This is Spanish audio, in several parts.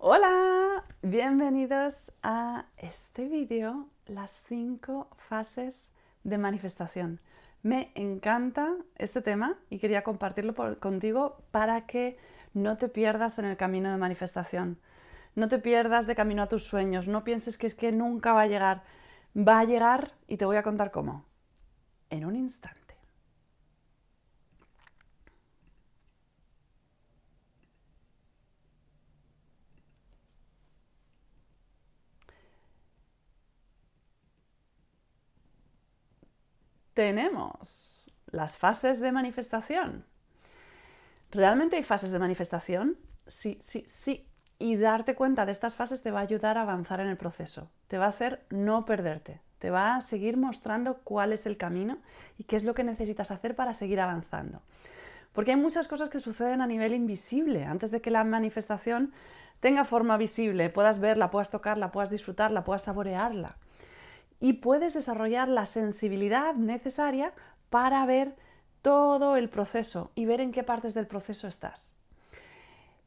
Hola, bienvenidos a este vídeo, las cinco fases de manifestación. Me encanta este tema y quería compartirlo contigo para que no te pierdas en el camino de manifestación. No te pierdas de camino a tus sueños, no pienses que es que nunca va a llegar. Va a llegar y te voy a contar cómo. En un instante. Tenemos las fases de manifestación. ¿Realmente hay fases de manifestación? Sí, sí, sí. Y darte cuenta de estas fases te va a ayudar a avanzar en el proceso. Te va a hacer no perderte. Te va a seguir mostrando cuál es el camino y qué es lo que necesitas hacer para seguir avanzando. Porque hay muchas cosas que suceden a nivel invisible. Antes de que la manifestación tenga forma visible, puedas verla, puedas tocarla, puedas disfrutarla, puedas saborearla y puedes desarrollar la sensibilidad necesaria para ver todo el proceso y ver en qué partes del proceso estás.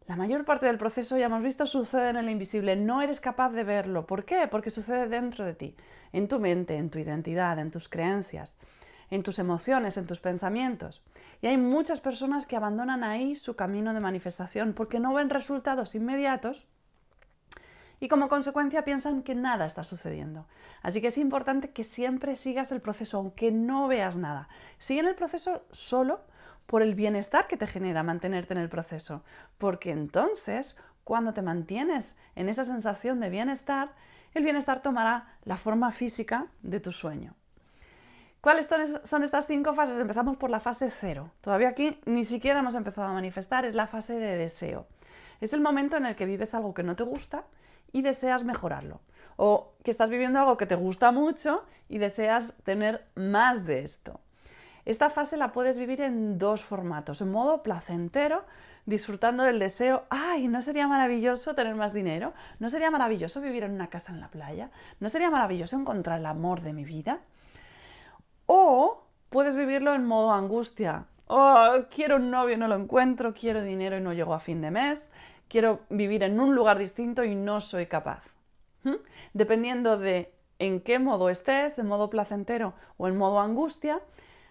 La mayor parte del proceso, ya hemos visto, sucede en el invisible. No eres capaz de verlo. ¿Por qué? Porque sucede dentro de ti, en tu mente, en tu identidad, en tus creencias, en tus emociones, en tus pensamientos. Y hay muchas personas que abandonan ahí su camino de manifestación porque no ven resultados inmediatos y como consecuencia piensan que nada está sucediendo. Así que es importante que siempre sigas el proceso, aunque no veas nada. Sigue en el proceso solo por el bienestar que te genera mantenerte en el proceso, porque entonces cuando te mantienes en esa sensación de bienestar, el bienestar tomará la forma física de tu sueño. ¿Cuáles son estas cinco fases? Empezamos por la fase cero. Todavía aquí ni siquiera hemos empezado a manifestar, es la fase de deseo. Es el momento en el que vives algo que no te gusta y deseas mejorarlo. O que estás viviendo algo que te gusta mucho y deseas tener más de esto. Esta fase la puedes vivir en dos formatos, en modo placentero, disfrutando del deseo, ay, ¿no sería maravilloso tener más dinero? ¿No sería maravilloso vivir en una casa en la playa? ¿No sería maravilloso encontrar el amor de mi vida? O puedes vivirlo en modo angustia, oh, quiero un novio y no lo encuentro, quiero dinero y no llego a fin de mes, quiero vivir en un lugar distinto y no soy capaz. ¿Mm? Dependiendo de en qué modo estés, en modo placentero o en modo angustia,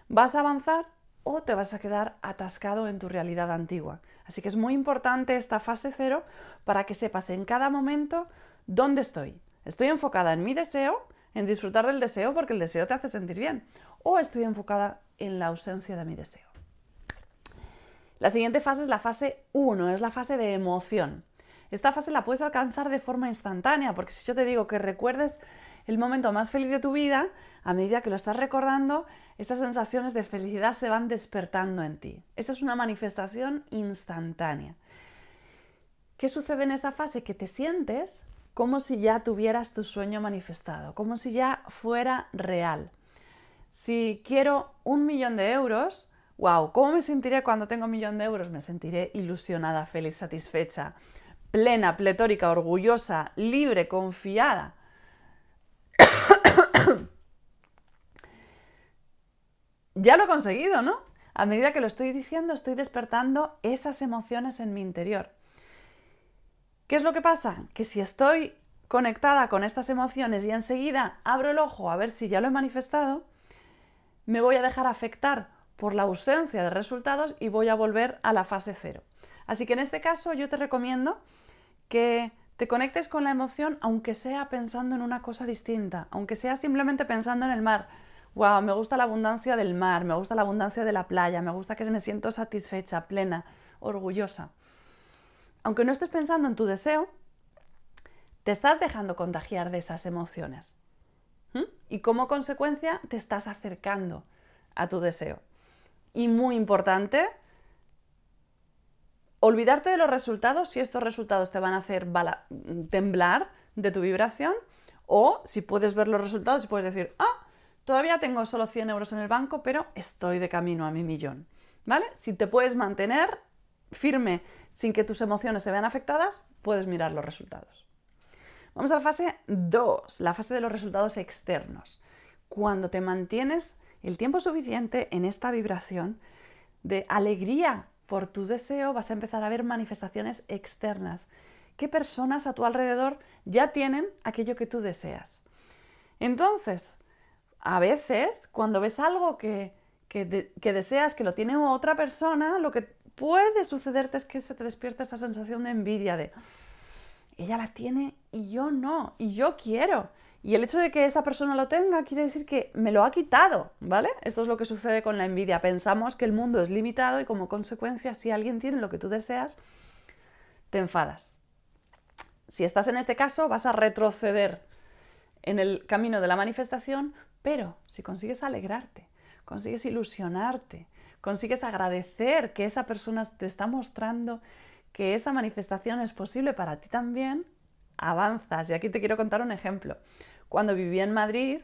vas a avanzar o te vas a quedar atascado en tu realidad antigua. Así que es muy importante esta fase cero para que sepas en cada momento dónde estoy. Estoy enfocada en mi deseo, en disfrutar del deseo porque el deseo te hace sentir bien, o estoy enfocada en la ausencia de mi deseo. La siguiente fase es la fase 1, es la fase de emoción. Esta fase la puedes alcanzar de forma instantánea, porque si yo te digo que recuerdes el momento más feliz de tu vida, a medida que lo estás recordando, esas sensaciones de felicidad se van despertando en ti. Esa es una manifestación instantánea. ¿Qué sucede en esta fase? Que te sientes como si ya tuvieras tu sueño manifestado, como si ya fuera real. Si quiero un millón de euros, wow, ¿cómo me sentiré cuando tengo un millón de euros? Me sentiré ilusionada, feliz, satisfecha, plena, pletórica, orgullosa, libre, confiada. ya lo he conseguido, ¿no? A medida que lo estoy diciendo, estoy despertando esas emociones en mi interior. ¿Qué es lo que pasa? Que si estoy conectada con estas emociones y enseguida abro el ojo a ver si ya lo he manifestado, me voy a dejar afectar por la ausencia de resultados y voy a volver a la fase cero. Así que en este caso yo te recomiendo que te conectes con la emoción aunque sea pensando en una cosa distinta, aunque sea simplemente pensando en el mar. Wow, me gusta la abundancia del mar, me gusta la abundancia de la playa, me gusta que me siento satisfecha, plena, orgullosa. Aunque no estés pensando en tu deseo, te estás dejando contagiar de esas emociones. ¿Mm? Y como consecuencia te estás acercando a tu deseo. Y muy importante, olvidarte de los resultados si estos resultados te van a hacer temblar de tu vibración o si puedes ver los resultados y puedes decir, ah, todavía tengo solo 100 euros en el banco, pero estoy de camino a mi millón. ¿Vale? Si te puedes mantener firme sin que tus emociones se vean afectadas, puedes mirar los resultados. Vamos a la fase 2, la fase de los resultados externos. Cuando te mantienes el tiempo suficiente en esta vibración de alegría por tu deseo, vas a empezar a ver manifestaciones externas qué personas a tu alrededor ya tienen aquello que tú deseas. Entonces, a veces, cuando ves algo que, que, deseas, que lo tiene otra persona, lo que puede sucederte es que se te despierta esa sensación de envidia, de ella la tiene y yo no, y yo quiero. Y el hecho de que esa persona lo tenga quiere decir que me lo ha quitado, ¿vale? Esto es lo que sucede con la envidia. Pensamos que el mundo es limitado y como consecuencia, si alguien tiene lo que tú deseas, te enfadas. Si estás en este caso, vas a retroceder en el camino de la manifestación, pero si consigues alegrarte, consigues ilusionarte, consigues agradecer que esa persona te está mostrando que esa manifestación es posible para ti también, avanzas. Y aquí te quiero contar un ejemplo. Cuando vivía en Madrid,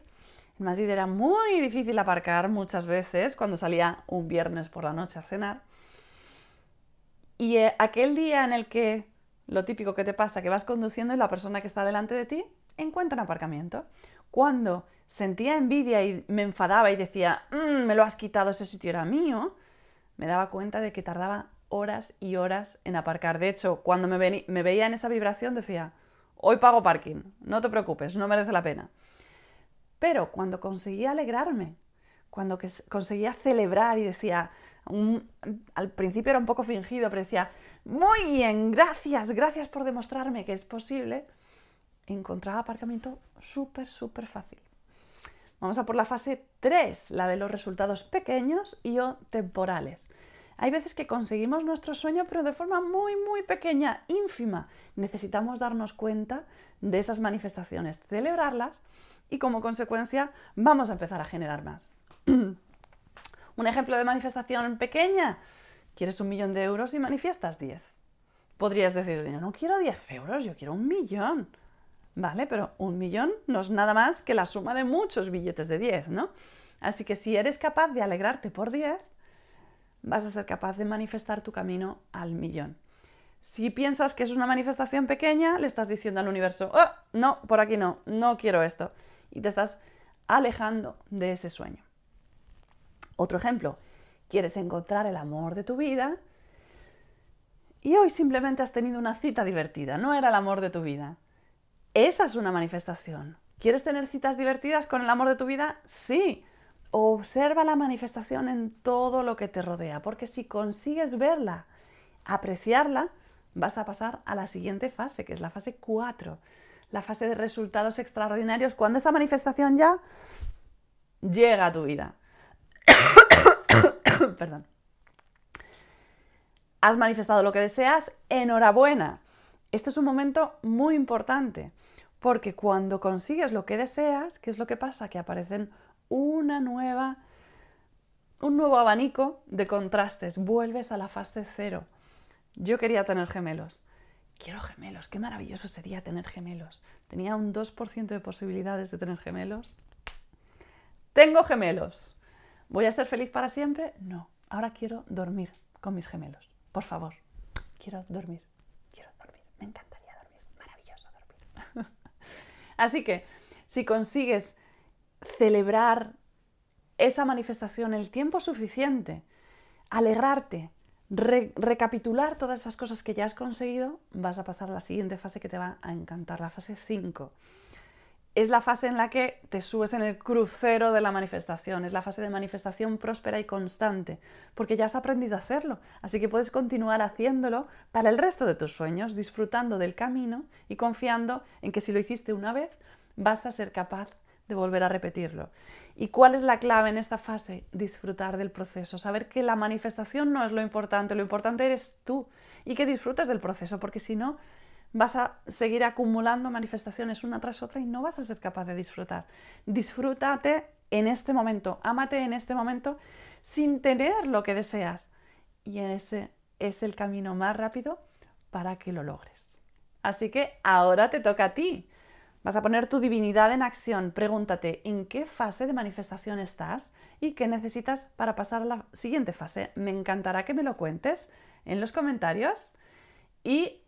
en Madrid era muy difícil aparcar muchas veces cuando salía un viernes por la noche a cenar. Y eh, aquel día en el que lo típico que te pasa, que vas conduciendo y la persona que está delante de ti encuentra un aparcamiento. Cuando sentía envidia y me enfadaba y decía, mm, me lo has quitado, ese sitio era mío, me daba cuenta de que tardaba horas y horas en aparcar. De hecho, cuando me, veía en esa vibración decía, hoy pago parking, no te preocupes, no merece la pena. Pero cuando conseguía alegrarme, cuando conseguía celebrar y decía, al principio era un poco fingido, pero decía, muy bien, gracias, gracias por demostrarme que es posible, encontraba aparcamiento súper, súper fácil. Vamos a por la fase 3, la de los resultados pequeños y o temporales. Hay veces que conseguimos nuestro sueño, pero de forma muy, muy pequeña, ínfima. Necesitamos darnos cuenta de esas manifestaciones, celebrarlas y como consecuencia vamos a empezar a generar más. un ejemplo de manifestación pequeña. Quieres un millón de euros y manifiestas 10. Podrías decir, yo no quiero 10 euros, yo quiero un millón. Vale, pero un millón no es nada más que la suma de muchos billetes de 10, ¿no? Así que si eres capaz de alegrarte por 10, vas a ser capaz de manifestar tu camino al millón. Si piensas que es una manifestación pequeña, le estás diciendo al universo, oh, no, por aquí no, no quiero esto. Y te estás alejando de ese sueño. Otro ejemplo, quieres encontrar el amor de tu vida y hoy simplemente has tenido una cita divertida, no era el amor de tu vida. Esa es una manifestación. ¿Quieres tener citas divertidas con el amor de tu vida? Sí. Observa la manifestación en todo lo que te rodea, porque si consigues verla, apreciarla, vas a pasar a la siguiente fase, que es la fase 4, la fase de resultados extraordinarios, cuando esa manifestación ya llega a tu vida. Perdón. Has manifestado lo que deseas, enhorabuena. Este es un momento muy importante, porque cuando consigues lo que deseas, ¿qué es lo que pasa? Que aparecen una nueva, un nuevo abanico de contrastes. Vuelves a la fase cero. Yo quería tener gemelos. Quiero gemelos, qué maravilloso sería tener gemelos. Tenía un 2% de posibilidades de tener gemelos. Tengo gemelos. ¿Voy a ser feliz para siempre? No. Ahora quiero dormir con mis gemelos. Por favor, quiero dormir. Me encantaría dormir. Maravilloso dormir. Así que si consigues celebrar esa manifestación el tiempo suficiente, alegrarte, recapitular todas esas cosas que ya has conseguido, vas a pasar a la siguiente fase que te va a encantar, la fase 5 es la fase en la que te subes en el crucero de la manifestación, es la fase de manifestación próspera y constante, porque ya has aprendido a hacerlo, así que puedes continuar haciéndolo para el resto de tus sueños, disfrutando del camino y confiando en que si lo hiciste una vez, vas a ser capaz volver a repetirlo. ¿Y cuál es la clave en esta fase? Disfrutar del proceso, saber que la manifestación no es lo importante, lo importante eres tú y que disfrutes del proceso, porque si no, vas a seguir acumulando manifestaciones una tras otra y no vas a ser capaz de disfrutar. Disfrútate en este momento, ámate en este momento sin tener lo que deseas. Y ese es el camino más rápido para que lo logres. Así que ahora te toca a ti. Vas a poner tu divinidad en acción. Pregúntate en qué fase de manifestación estás y qué necesitas para pasar a la siguiente fase. Me encantará que me lo cuentes en los comentarios y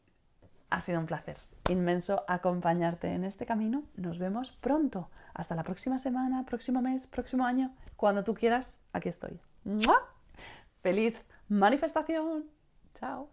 ha sido un placer inmenso acompañarte en este camino. Nos vemos pronto. Hasta la próxima semana, próximo mes, próximo año. Cuando tú quieras, aquí estoy. ¡Feliz manifestación! Chao.